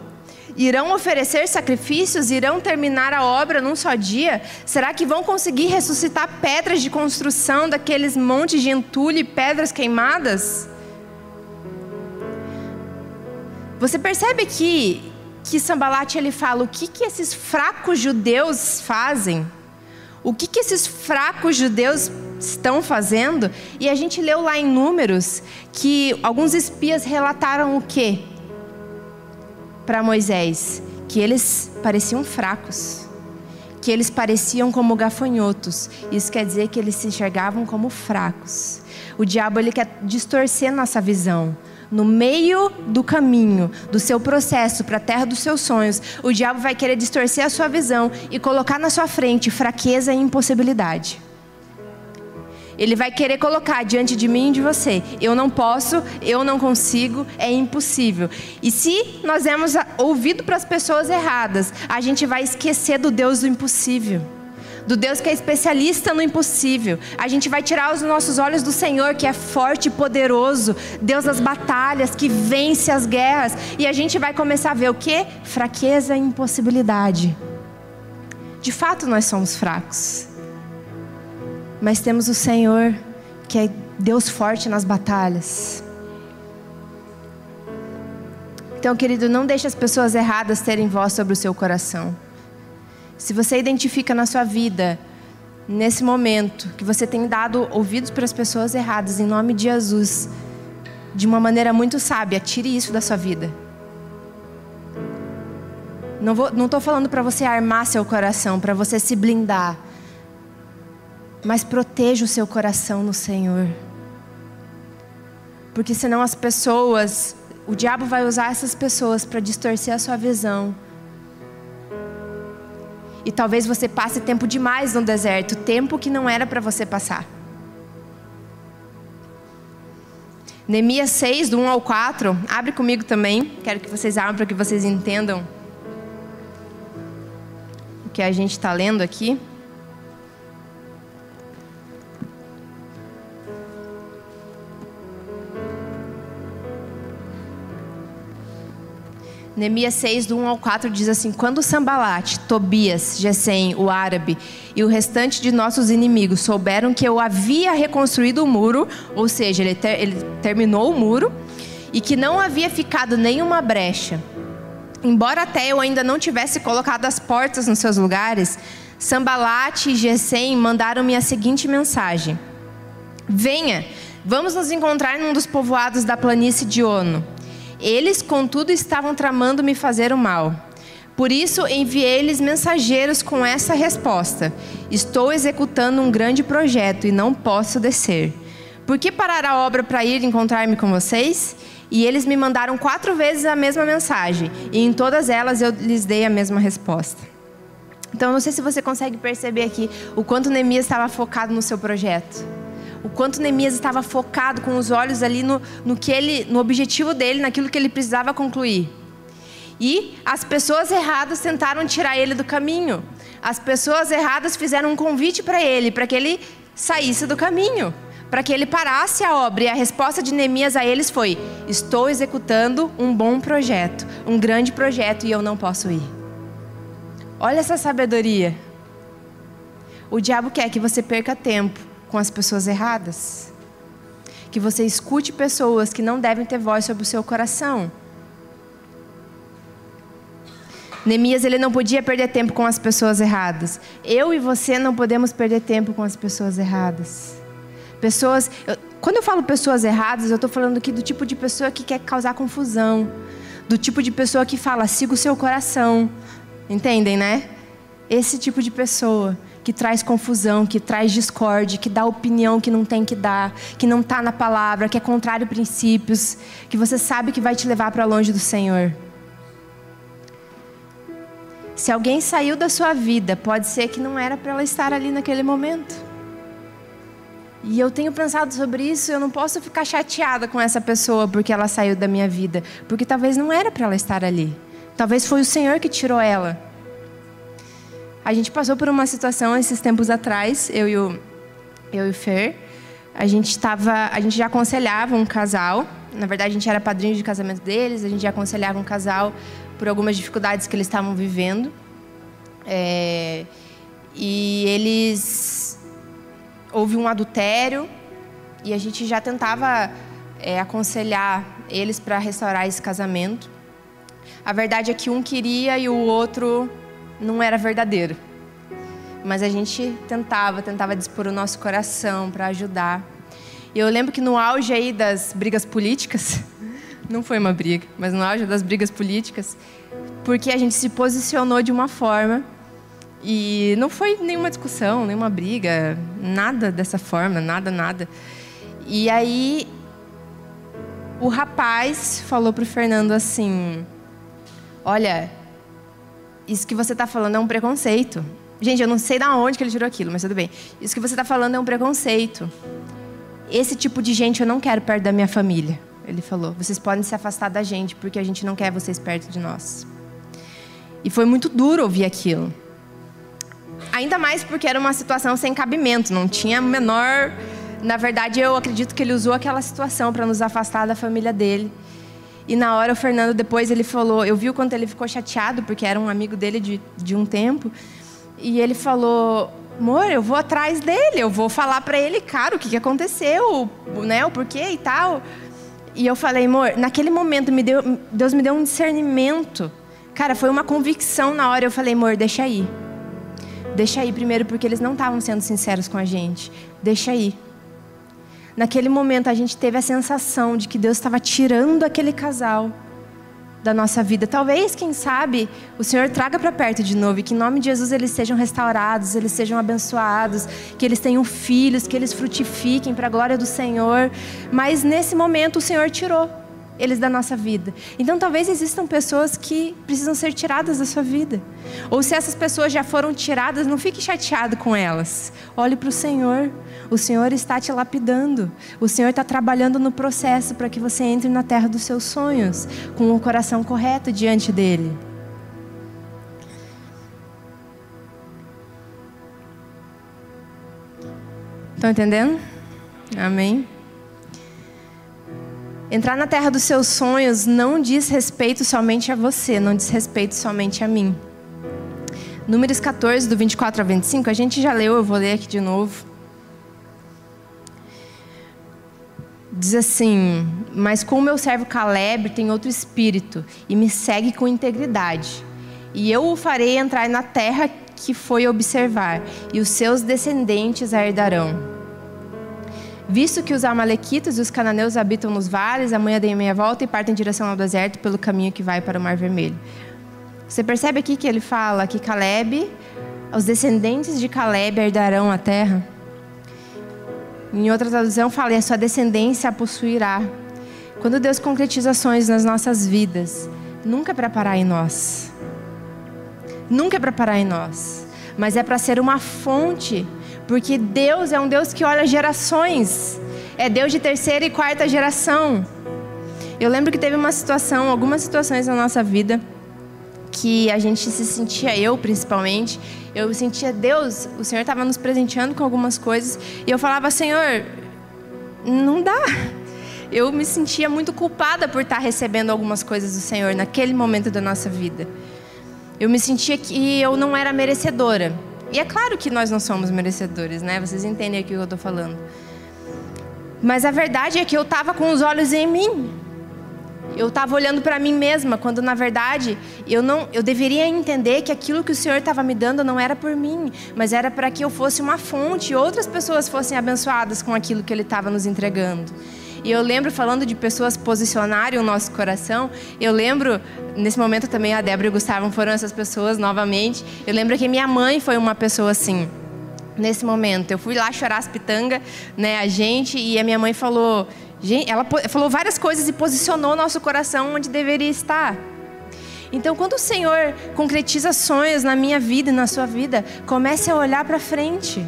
Irão oferecer sacrifícios? Irão terminar a obra num só dia? Será que vão conseguir ressuscitar pedras de construção daqueles montes de entulho e pedras queimadas? Você percebe que que Sambalate ele fala o que que esses fracos judeus fazem? O que que esses fracos judeus estão fazendo. E a gente leu lá em Números que alguns espias relataram o quê? Para Moisés, que eles pareciam fracos, que eles pareciam como gafanhotos. Isso quer dizer que eles se enxergavam como fracos. O diabo ele quer distorcer nossa visão. No meio do caminho, do seu processo para a terra dos seus sonhos, o diabo vai querer distorcer a sua visão e colocar na sua frente fraqueza e impossibilidade. Ele vai querer colocar diante de mim e de você. Eu não posso, eu não consigo, é impossível. E se nós demos ouvido para as pessoas erradas, a gente vai esquecer do Deus do impossível. Do Deus que é especialista no impossível. A gente vai tirar os nossos olhos do Senhor, que é forte e poderoso, Deus das batalhas, que vence as guerras, e a gente vai começar a ver o que? Fraqueza e impossibilidade. De fato, nós somos fracos mas temos o Senhor, que é Deus forte nas batalhas. Então, querido, não deixe as pessoas erradas terem voz sobre o seu coração. Se você identifica na sua vida, nesse momento, que você tem dado ouvidos para as pessoas erradas, em nome de Jesus, de uma maneira muito sábia, tire isso da sua vida. Não estou falando para você armar seu coração, para você se blindar mas proteja o seu coração no Senhor. Porque senão as pessoas, o diabo vai usar essas pessoas para distorcer a sua visão. E talvez você passe tempo demais no deserto, tempo que não era para você passar. Neemias 6, do 1 ao 4, abre comigo também. Quero que vocês abram para que vocês entendam o que a gente está lendo aqui. Neemias 6, do 1 ao 4 diz assim: Quando Sambalate, Tobias, Gesem, o árabe e o restante de nossos inimigos souberam que eu havia reconstruído o muro, ou seja, ele, ter, ele terminou o muro, e que não havia ficado nenhuma brecha, embora até eu ainda não tivesse colocado as portas nos seus lugares, Sambalate e Gesem mandaram-me a seguinte mensagem: Venha, vamos nos encontrar num dos povoados da planície de Ono. Eles, contudo, estavam tramando me fazer o mal. Por isso enviei-lhes mensageiros com essa resposta: Estou executando um grande projeto e não posso descer. Por que parar a obra para ir encontrar-me com vocês? E eles me mandaram quatro vezes a mesma mensagem, e em todas elas eu lhes dei a mesma resposta. Então, não sei se você consegue perceber aqui o quanto Neemias estava focado no seu projeto o quanto Neemias estava focado com os olhos ali no, no que ele, no objetivo dele, naquilo que ele precisava concluir. E as pessoas erradas tentaram tirar ele do caminho. As pessoas erradas fizeram um convite para ele, para que ele saísse do caminho, para que ele parasse a obra. E a resposta de Neemias a eles foi: Estou executando um bom projeto, um grande projeto, e eu não posso ir. Olha essa sabedoria. O diabo quer que você perca tempo com as pessoas erradas. Que você escute pessoas que não devem ter voz sobre o seu coração. Neemias ele não podia perder tempo com as pessoas erradas. Eu e você não podemos perder tempo com as pessoas erradas. Pessoas, eu, quando eu falo pessoas erradas, eu estou falando aqui do tipo de pessoa que quer causar confusão, do tipo de pessoa que fala siga o seu coração, entendem, né? Esse tipo de pessoa que traz confusão, que traz discórdia, que dá opinião que não tem que dar, que não está na palavra, que é contrário a princípios, que você sabe que vai te levar para longe do Senhor. Se alguém saiu da sua vida, pode ser que não era para ela estar ali naquele momento. E eu tenho pensado sobre isso, eu não posso ficar chateada com essa pessoa porque ela saiu da minha vida, porque talvez não era para ela estar ali. Talvez foi o Senhor que tirou ela. A gente passou por uma situação esses tempos atrás, eu e o, eu e o Fer. A gente estava, a gente já aconselhava um casal. Na verdade, a gente era padrinho de casamento deles. A gente já aconselhava um casal por algumas dificuldades que eles estavam vivendo. É, e eles houve um adultério e a gente já tentava é, aconselhar eles para restaurar esse casamento. A verdade é que um queria e o outro não era verdadeiro. Mas a gente tentava, tentava dispor o nosso coração para ajudar. E eu lembro que no auge aí das brigas políticas, não foi uma briga, mas no auge das brigas políticas, porque a gente se posicionou de uma forma e não foi nenhuma discussão, nenhuma briga, nada dessa forma, nada, nada. E aí o rapaz falou pro Fernando assim: Olha, isso que você está falando é um preconceito. Gente, eu não sei da onde que ele tirou aquilo, mas tudo bem. Isso que você está falando é um preconceito. Esse tipo de gente eu não quero perto da minha família. Ele falou: vocês podem se afastar da gente porque a gente não quer vocês perto de nós. E foi muito duro ouvir aquilo. Ainda mais porque era uma situação sem cabimento, não tinha menor. Na verdade, eu acredito que ele usou aquela situação para nos afastar da família dele. E na hora o Fernando depois ele falou, eu vi o quanto ele ficou chateado porque era um amigo dele de, de um tempo. E ele falou: amor, eu vou atrás dele, eu vou falar para ele, cara, o que, que aconteceu, né, o porquê e tal. E eu falei, amor, naquele momento me deu, Deus me deu um discernimento. Cara, foi uma convicção na hora. Eu falei, amor, deixa aí. Deixa aí primeiro, porque eles não estavam sendo sinceros com a gente. Deixa aí. Naquele momento a gente teve a sensação de que Deus estava tirando aquele casal da nossa vida. Talvez, quem sabe, o Senhor traga para perto de novo e que em nome de Jesus eles sejam restaurados, eles sejam abençoados, que eles tenham filhos, que eles frutifiquem para a glória do Senhor. Mas nesse momento o Senhor tirou eles da nossa vida. Então talvez existam pessoas que precisam ser tiradas da sua vida. Ou se essas pessoas já foram tiradas, não fique chateado com elas. Olhe para o Senhor. O Senhor está te lapidando. O Senhor está trabalhando no processo para que você entre na terra dos seus sonhos, com o coração correto diante dele. Estão entendendo? Amém. Entrar na terra dos seus sonhos não diz respeito somente a você, não diz respeito somente a mim. Números 14, do 24 a 25, a gente já leu, eu vou ler aqui de novo. Diz assim: Mas com o meu servo Caleb tem outro espírito, e me segue com integridade. E eu o farei entrar na terra que foi observar, e os seus descendentes a herdarão Visto que os amalequitas e os cananeus habitam nos vales, amanhã deem meia volta e partem em direção ao deserto pelo caminho que vai para o Mar Vermelho. Você percebe aqui que ele fala que Caleb, os descendentes de Caleb herdarão a terra? Em outra tradução fala, e a sua descendência a possuirá. Quando Deus concretiza ações nas nossas vidas, nunca é para parar em nós. Nunca é para parar em nós. Mas é para ser uma fonte porque Deus é um Deus que olha gerações. É Deus de terceira e quarta geração. Eu lembro que teve uma situação, algumas situações na nossa vida, que a gente se sentia, eu principalmente, eu sentia Deus, o Senhor estava nos presenteando com algumas coisas, e eu falava, Senhor, não dá. Eu me sentia muito culpada por estar recebendo algumas coisas do Senhor naquele momento da nossa vida. Eu me sentia que eu não era merecedora. E é claro que nós não somos merecedores, né? Vocês entendem aqui o que eu estou falando. Mas a verdade é que eu estava com os olhos em mim. Eu estava olhando para mim mesma, quando na verdade eu não, eu deveria entender que aquilo que o Senhor estava me dando não era por mim, mas era para que eu fosse uma fonte e outras pessoas fossem abençoadas com aquilo que Ele estava nos entregando. E eu lembro, falando de pessoas posicionarem o nosso coração, eu lembro, nesse momento também a Débora e o Gustavo foram essas pessoas novamente. Eu lembro que minha mãe foi uma pessoa assim, nesse momento. Eu fui lá chorar as pitangas, né, a gente, e a minha mãe falou. Ela falou várias coisas e posicionou nosso coração onde deveria estar. Então, quando o Senhor concretiza sonhos na minha vida e na sua vida, comece a olhar para frente.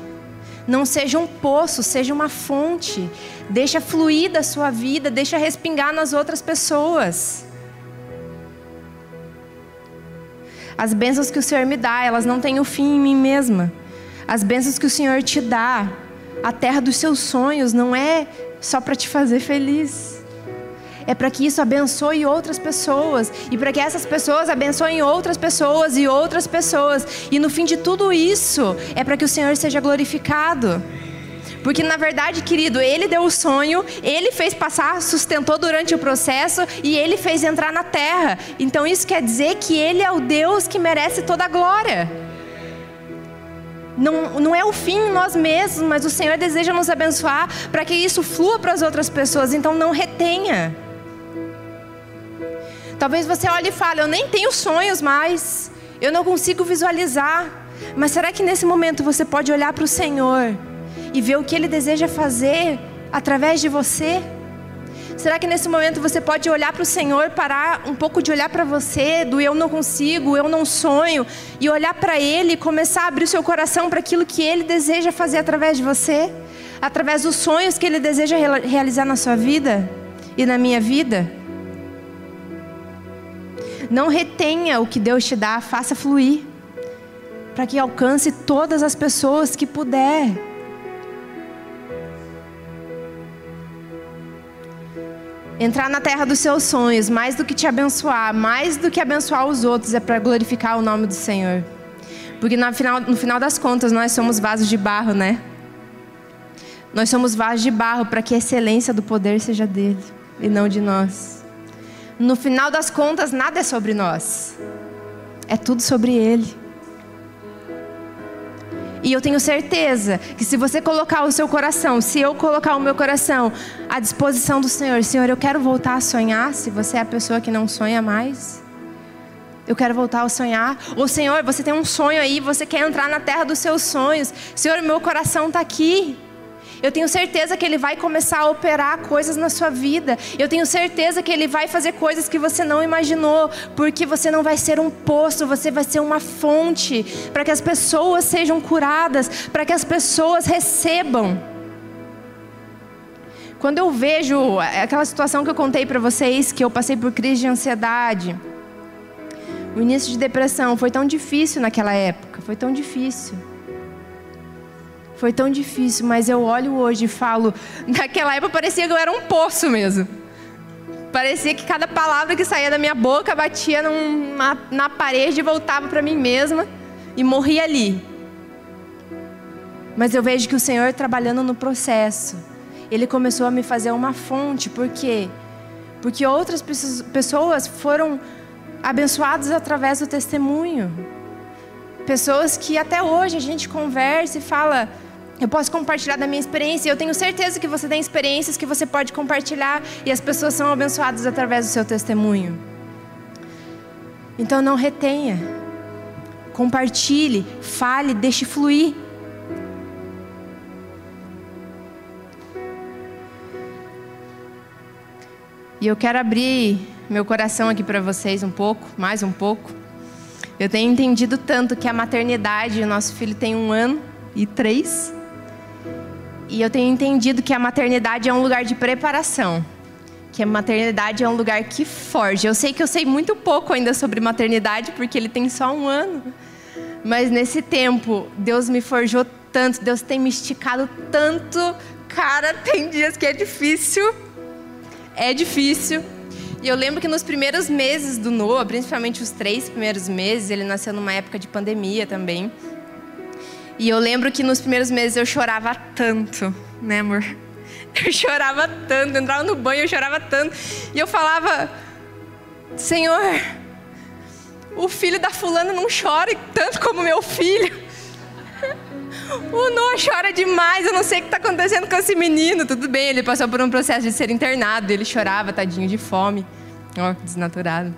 Não seja um poço, seja uma fonte. Deixa fluir da sua vida, deixa respingar nas outras pessoas. As bênçãos que o Senhor me dá, elas não têm o fim em mim mesma. As bênçãos que o Senhor te dá, a terra dos seus sonhos, não é só para te fazer feliz é para que isso abençoe outras pessoas e para que essas pessoas abençoem outras pessoas e outras pessoas. E no fim de tudo isso, é para que o Senhor seja glorificado. Porque na verdade, querido, ele deu o sonho, ele fez passar, sustentou durante o processo e ele fez entrar na terra. Então isso quer dizer que ele é o Deus que merece toda a glória. Não, não é o fim em nós mesmos, mas o Senhor deseja nos abençoar para que isso flua para as outras pessoas. Então não retenha. Talvez você olhe e fale: Eu nem tenho sonhos mais, eu não consigo visualizar. Mas será que nesse momento você pode olhar para o Senhor e ver o que Ele deseja fazer através de você? Será que nesse momento você pode olhar para o Senhor, parar um pouco de olhar para você, do eu não consigo, eu não sonho, e olhar para Ele e começar a abrir o seu coração para aquilo que Ele deseja fazer através de você, através dos sonhos que Ele deseja realizar na sua vida e na minha vida? Não retenha o que Deus te dá, faça fluir, para que alcance todas as pessoas que puder. Entrar na terra dos seus sonhos, mais do que te abençoar, mais do que abençoar os outros, é para glorificar o nome do Senhor. Porque no final, no final das contas, nós somos vasos de barro, né? Nós somos vasos de barro para que a excelência do poder seja dele e não de nós. No final das contas, nada é sobre nós, é tudo sobre ele. E eu tenho certeza que se você colocar o seu coração, se eu colocar o meu coração à disposição do Senhor, Senhor, eu quero voltar a sonhar, se você é a pessoa que não sonha mais. Eu quero voltar a sonhar. Ou Senhor, você tem um sonho aí, você quer entrar na terra dos seus sonhos. Senhor, meu coração está aqui. Eu tenho certeza que Ele vai começar a operar coisas na sua vida. Eu tenho certeza que Ele vai fazer coisas que você não imaginou, porque você não vai ser um poço, você vai ser uma fonte para que as pessoas sejam curadas, para que as pessoas recebam. Quando eu vejo aquela situação que eu contei para vocês, que eu passei por crise de ansiedade, o início de depressão foi tão difícil naquela época, foi tão difícil. Foi tão difícil, mas eu olho hoje e falo, naquela época parecia que eu era um poço mesmo. Parecia que cada palavra que saía da minha boca batia numa, na parede e voltava para mim mesma e morria ali. Mas eu vejo que o Senhor trabalhando no processo, Ele começou a me fazer uma fonte, por quê? Porque outras pessoas foram abençoadas através do testemunho. Pessoas que até hoje a gente conversa e fala: eu posso compartilhar da minha experiência. Eu tenho certeza que você tem experiências que você pode compartilhar e as pessoas são abençoadas através do seu testemunho. Então não retenha. Compartilhe, fale, deixe fluir. E eu quero abrir meu coração aqui para vocês um pouco, mais um pouco. Eu tenho entendido tanto que a maternidade, o nosso filho tem um ano e três. E eu tenho entendido que a maternidade é um lugar de preparação. Que a maternidade é um lugar que forja. Eu sei que eu sei muito pouco ainda sobre maternidade, porque ele tem só um ano. Mas nesse tempo, Deus me forjou tanto, Deus tem me esticado tanto. Cara, tem dias que é difícil. É difícil. E eu lembro que nos primeiros meses do Noah, principalmente os três primeiros meses, ele nasceu numa época de pandemia também. E eu lembro que nos primeiros meses eu chorava tanto, né, amor? Eu chorava tanto, eu entrava no banho, eu chorava tanto. E eu falava: Senhor, o filho da fulana não chora tanto como meu filho. O Noah chora demais, eu não sei o que está acontecendo com esse menino. Tudo bem, ele passou por um processo de ser internado, ele chorava, tadinho de fome. Ó, oh, desnaturado.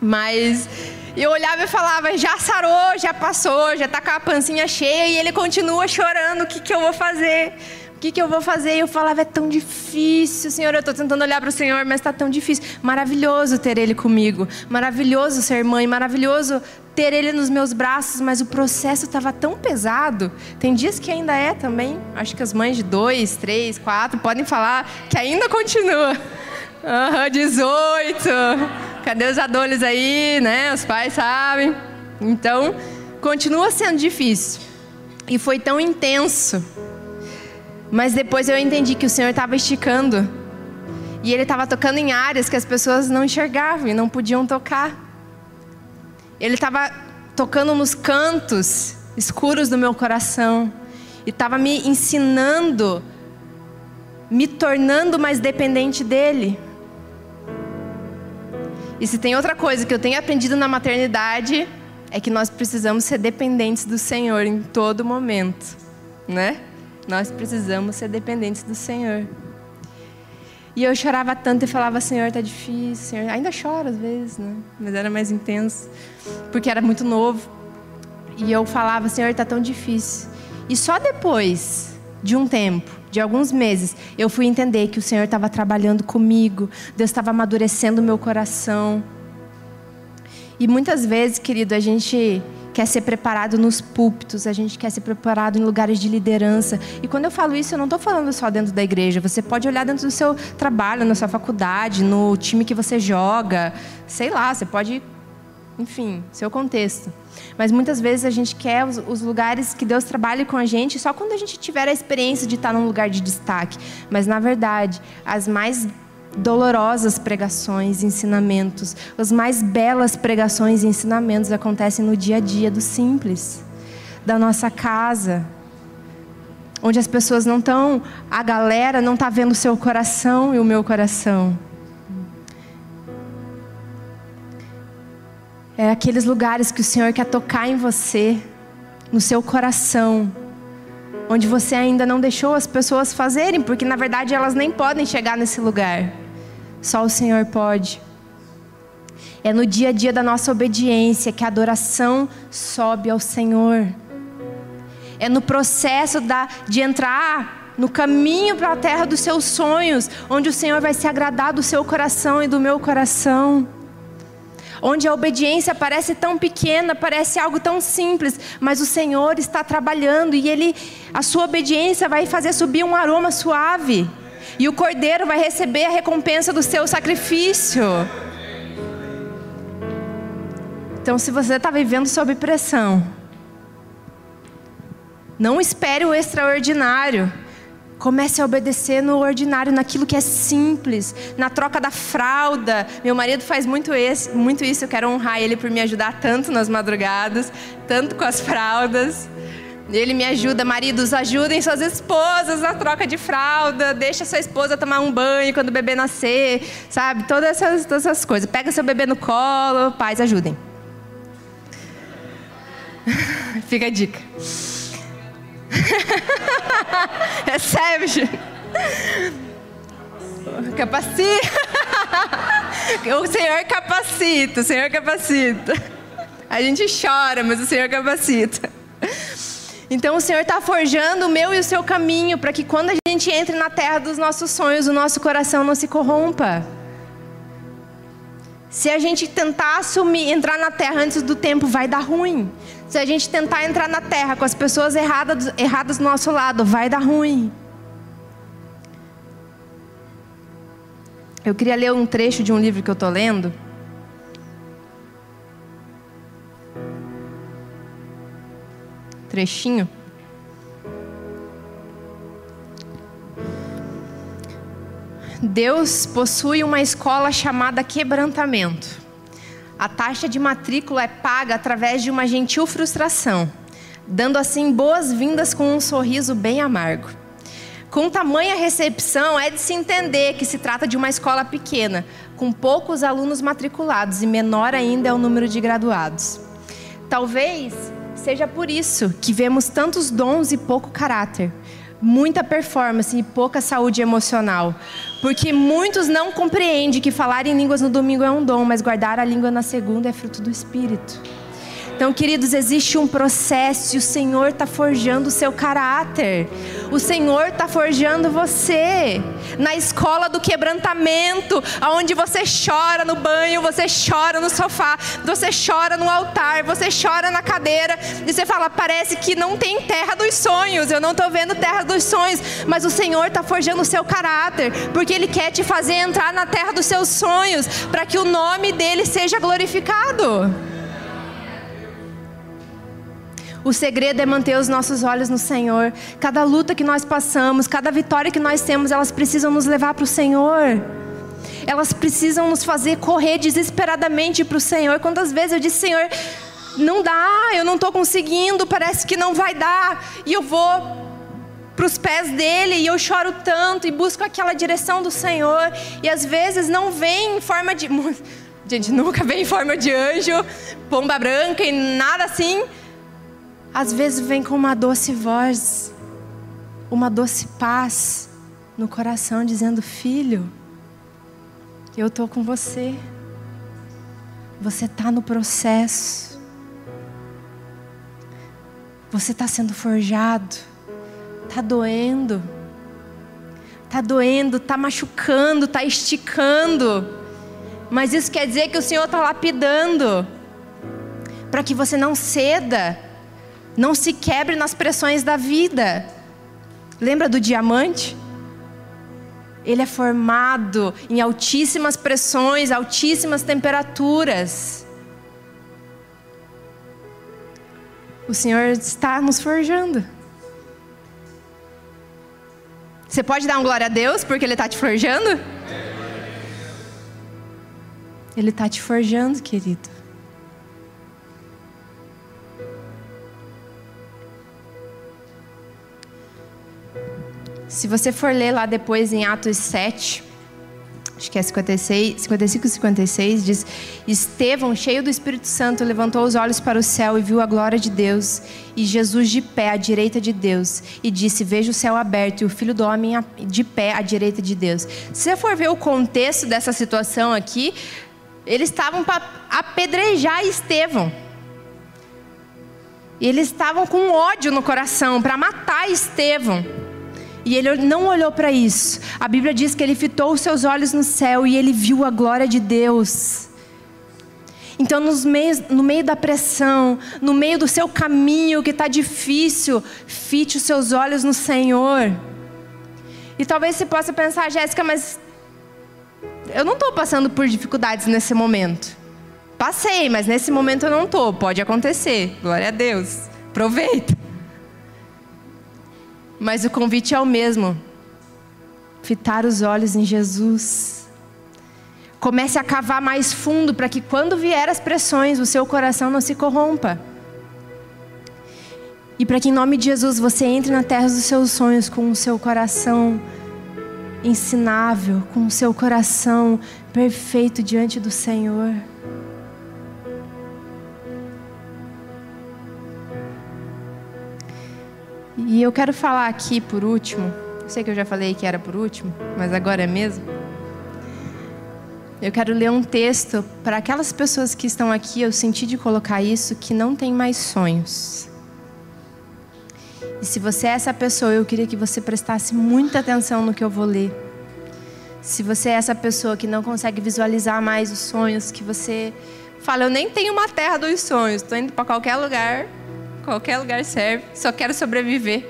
Mas eu olhava e falava, já sarou, já passou, já está com a pancinha cheia, e ele continua chorando, o que, que eu vou fazer? O que, que eu vou fazer? E eu falava, é tão difícil, Senhor. Eu estou tentando olhar para o Senhor, mas está tão difícil. Maravilhoso ter Ele comigo. Maravilhoso ser mãe. Maravilhoso ter Ele nos meus braços. Mas o processo estava tão pesado. Tem dias que ainda é também. Acho que as mães de dois, três, quatro podem falar que ainda continua. Uhum, 18. Cadê os adolescentes aí, né? Os pais sabem. Então, continua sendo difícil. E foi tão intenso. Mas depois eu entendi que o Senhor estava esticando. E Ele estava tocando em áreas que as pessoas não enxergavam e não podiam tocar. Ele estava tocando nos cantos escuros do meu coração. E estava me ensinando, me tornando mais dependente dEle. E se tem outra coisa que eu tenho aprendido na maternidade, é que nós precisamos ser dependentes do Senhor em todo momento, né? Nós precisamos ser dependentes do Senhor. E eu chorava tanto e falava, Senhor, tá difícil, Senhor. Ainda choro às vezes, né? Mas era mais intenso, porque era muito novo. E eu falava, Senhor, tá tão difícil. E só depois de um tempo, de alguns meses, eu fui entender que o Senhor estava trabalhando comigo, Deus estava amadurecendo o meu coração. E muitas vezes, querido, a gente quer ser preparado nos púlpitos, a gente quer ser preparado em lugares de liderança. E quando eu falo isso, eu não estou falando só dentro da igreja. Você pode olhar dentro do seu trabalho, na sua faculdade, no time que você joga, sei lá, você pode, enfim, seu contexto. Mas muitas vezes a gente quer os, os lugares que Deus trabalhe com a gente só quando a gente tiver a experiência de estar num lugar de destaque. Mas na verdade, as mais dolorosas pregações, ensinamentos, as mais belas pregações e ensinamentos acontecem no dia a dia do simples, da nossa casa, onde as pessoas não estão, a galera não está vendo o seu coração e o meu coração. É aqueles lugares que o Senhor quer tocar em você, no seu coração onde você ainda não deixou as pessoas fazerem, porque na verdade elas nem podem chegar nesse lugar. Só o Senhor pode. É no dia a dia da nossa obediência que a adoração sobe ao Senhor. É no processo da, de entrar no caminho para a terra dos seus sonhos, onde o Senhor vai se agradar do seu coração e do meu coração onde a obediência parece tão pequena, parece algo tão simples, mas o Senhor está trabalhando e ele a sua obediência vai fazer subir um aroma suave. E o cordeiro vai receber a recompensa do seu sacrifício. Então, se você está vivendo sob pressão, não espere o extraordinário. Comece a obedecer no ordinário, naquilo que é simples, na troca da fralda. Meu marido faz muito, esse, muito isso, eu quero honrar ele por me ajudar tanto nas madrugadas, tanto com as fraldas. Ele me ajuda, maridos, ajudem suas esposas na troca de fralda, deixa sua esposa tomar um banho quando o bebê nascer, sabe? Todas essas, todas essas coisas. Pega seu bebê no colo, pais, ajudem. Fica a dica. Recebe. Capacita. o Senhor capacita, o Senhor capacita. A gente chora, mas o Senhor capacita. Então o Senhor está forjando o meu e o seu caminho para que quando a gente entre na terra dos nossos sonhos, o nosso coração não se corrompa. Se a gente tentar assumir, entrar na terra antes do tempo, vai dar ruim. Se a gente tentar entrar na terra com as pessoas erradas, erradas do nosso lado, vai dar ruim. Eu queria ler um trecho de um livro que eu estou lendo. Trechinho. Deus possui uma escola chamada quebrantamento. A taxa de matrícula é paga através de uma gentil frustração, dando assim boas-vindas com um sorriso bem amargo. Com tamanha recepção, é de se entender que se trata de uma escola pequena, com poucos alunos matriculados e menor ainda é o número de graduados. Talvez seja por isso que vemos tantos dons e pouco caráter, muita performance e pouca saúde emocional. Porque muitos não compreendem que falar em línguas no domingo é um dom, mas guardar a língua na segunda é fruto do Espírito. Então, queridos, existe um processo e o Senhor está forjando o seu caráter. O Senhor está forjando você. Na escola do quebrantamento, aonde você chora no banho, você chora no sofá, você chora no altar, você chora na cadeira e você fala: parece que não tem terra dos sonhos. Eu não estou vendo terra dos sonhos, mas o Senhor está forjando o seu caráter, porque Ele quer te fazer entrar na terra dos seus sonhos, para que o nome dele seja glorificado. O segredo é manter os nossos olhos no Senhor. Cada luta que nós passamos, cada vitória que nós temos, elas precisam nos levar para o Senhor. Elas precisam nos fazer correr desesperadamente para o Senhor. Quantas vezes eu disse, Senhor, não dá, eu não estou conseguindo, parece que não vai dar. E eu vou para os pés dele e eu choro tanto e busco aquela direção do Senhor. E às vezes não vem em forma de. Gente, nunca vem em forma de anjo, pomba branca e nada assim às vezes vem com uma doce voz, uma doce paz no coração, dizendo: Filho, eu estou com você. Você está no processo. Você está sendo forjado. Está doendo. Tá doendo, tá machucando, tá esticando. Mas isso quer dizer que o Senhor está lapidando para que você não ceda, não se quebre nas pressões da vida. Lembra do diamante? Ele é formado em altíssimas pressões, altíssimas temperaturas. O Senhor está nos forjando. Você pode dar um glória a Deus porque Ele está te forjando? Ele está te forjando, querido. Se você for ler lá depois em Atos 7, acho que é 56, 55 e 56, diz: Estevão, cheio do Espírito Santo, levantou os olhos para o céu e viu a glória de Deus, e Jesus de pé à direita de Deus, e disse: Veja o céu aberto e o filho do homem de pé à direita de Deus. Se você for ver o contexto dessa situação aqui, eles estavam para apedrejar Estevão. E eles estavam com ódio no coração para matar Estevão. E ele não olhou para isso. A Bíblia diz que ele fitou os seus olhos no céu e ele viu a glória de Deus. Então, meios, no meio da pressão, no meio do seu caminho que está difícil, fite os seus olhos no Senhor. E talvez você possa pensar, Jéssica, mas eu não estou passando por dificuldades nesse momento. Passei, mas nesse momento eu não estou. Pode acontecer. Glória a Deus. Aproveita. Mas o convite é o mesmo: fitar os olhos em Jesus. Comece a cavar mais fundo para que quando vier as pressões, o seu coração não se corrompa. E para que em nome de Jesus você entre na terra dos seus sonhos com o seu coração ensinável, com o seu coração perfeito diante do Senhor. E eu quero falar aqui por último. Eu sei que eu já falei que era por último, mas agora é mesmo. Eu quero ler um texto para aquelas pessoas que estão aqui. Eu senti de colocar isso que não tem mais sonhos. E se você é essa pessoa, eu queria que você prestasse muita atenção no que eu vou ler. Se você é essa pessoa que não consegue visualizar mais os sonhos, que você fala, eu nem tenho uma terra dos sonhos, estou indo para qualquer lugar, qualquer lugar serve, só quero sobreviver.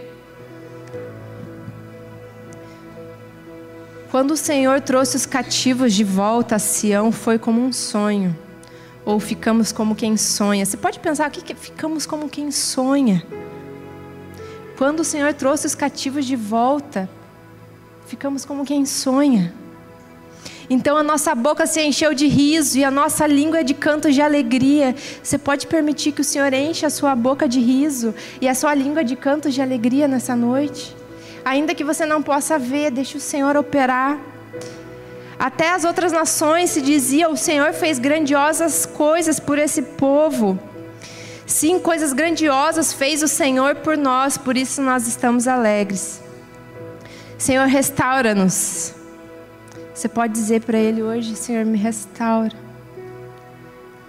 Quando o Senhor trouxe os cativos de volta a Sião, foi como um sonho. Ou ficamos como quem sonha. Você pode pensar, o que é ficamos como quem sonha? Quando o Senhor trouxe os cativos de volta, ficamos como quem sonha. Então a nossa boca se encheu de riso e a nossa língua de cantos de alegria. Você pode permitir que o Senhor enche a sua boca de riso e a sua língua de cantos de alegria nessa noite? Ainda que você não possa ver, deixe o Senhor operar. Até as outras nações se dizia: o Senhor fez grandiosas coisas por esse povo. Sim, coisas grandiosas fez o Senhor por nós, por isso nós estamos alegres. Senhor, restaura-nos. Você pode dizer para Ele hoje: Senhor, me restaura.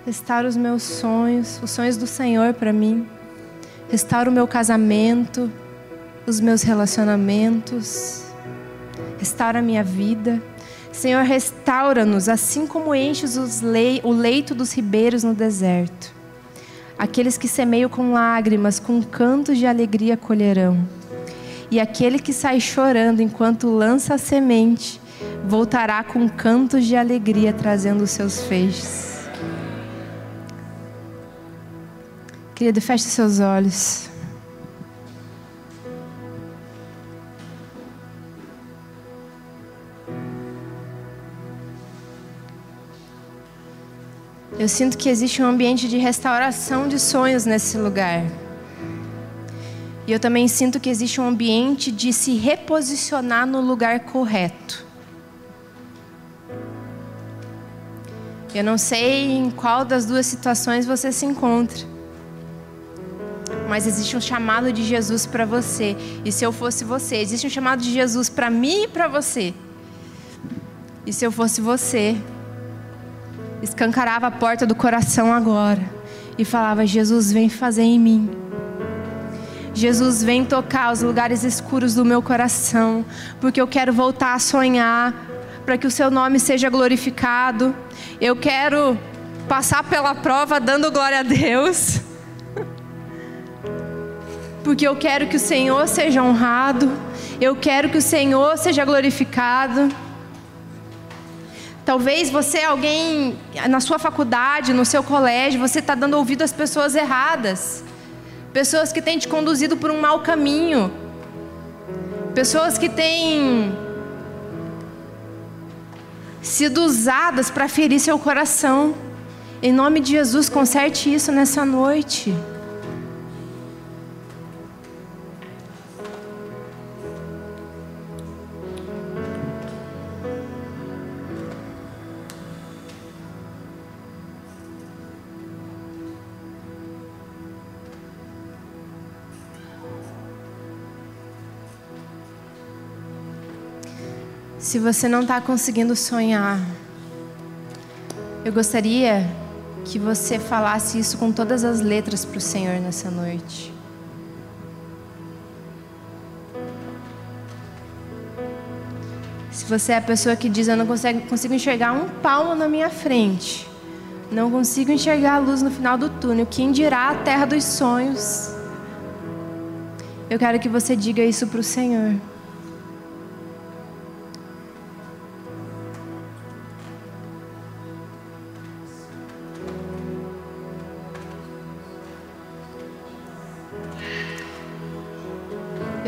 Restaura os meus sonhos, os sonhos do Senhor para mim. Restaura o meu casamento, os meus relacionamentos. Restaura a minha vida. Senhor, restaura-nos, assim como enches o leito dos ribeiros no deserto. Aqueles que semeiam com lágrimas, com cantos de alegria colherão. E aquele que sai chorando enquanto lança a semente, voltará com cantos de alegria trazendo os seus feixes. Querido, feche seus olhos. Eu sinto que existe um ambiente de restauração de sonhos nesse lugar. E eu também sinto que existe um ambiente de se reposicionar no lugar correto. Eu não sei em qual das duas situações você se encontra. Mas existe um chamado de Jesus para você. E se eu fosse você, existe um chamado de Jesus para mim e para você. E se eu fosse você, escancarava a porta do coração agora e falava: Jesus, vem fazer em mim. Jesus, vem tocar os lugares escuros do meu coração, porque eu quero voltar a sonhar, para que o seu nome seja glorificado. Eu quero passar pela prova dando glória a Deus. Porque eu quero que o Senhor seja honrado, eu quero que o Senhor seja glorificado. Talvez você, alguém na sua faculdade, no seu colégio, você está dando ouvido às pessoas erradas, pessoas que têm te conduzido por um mau caminho, pessoas que têm sido usadas para ferir seu coração. Em nome de Jesus, conserte isso nessa noite. Se você não está conseguindo sonhar, eu gostaria que você falasse isso com todas as letras para o Senhor nessa noite. Se você é a pessoa que diz, eu não consigo, consigo enxergar um palmo na minha frente, não consigo enxergar a luz no final do túnel, quem dirá a terra dos sonhos? Eu quero que você diga isso para o Senhor.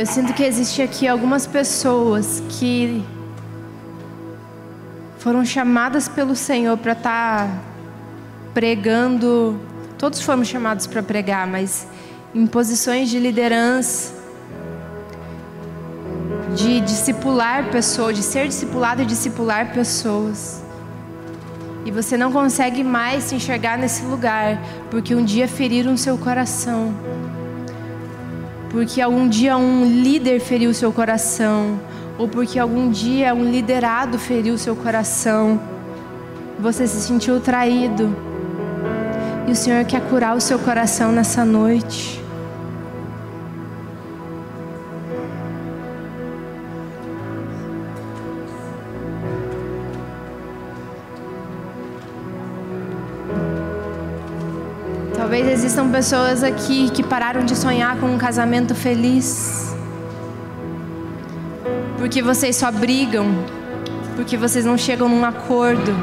Eu sinto que existe aqui algumas pessoas que foram chamadas pelo Senhor para estar tá pregando. Todos fomos chamados para pregar, mas em posições de liderança, de discipular pessoas, de ser discipulado e discipular pessoas. E você não consegue mais se enxergar nesse lugar, porque um dia feriram seu coração porque algum dia um líder feriu seu coração, ou porque algum dia um liderado feriu seu coração, você se sentiu traído, e o Senhor quer curar o seu coração nessa noite. Existam pessoas aqui que pararam de sonhar com um casamento feliz. Porque vocês só brigam, porque vocês não chegam num acordo.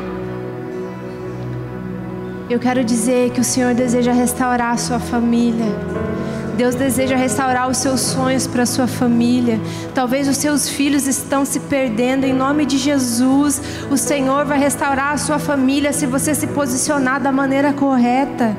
Eu quero dizer que o Senhor deseja restaurar a sua família. Deus deseja restaurar os seus sonhos para a sua família. Talvez os seus filhos estão se perdendo. Em nome de Jesus, o Senhor vai restaurar a sua família se você se posicionar da maneira correta.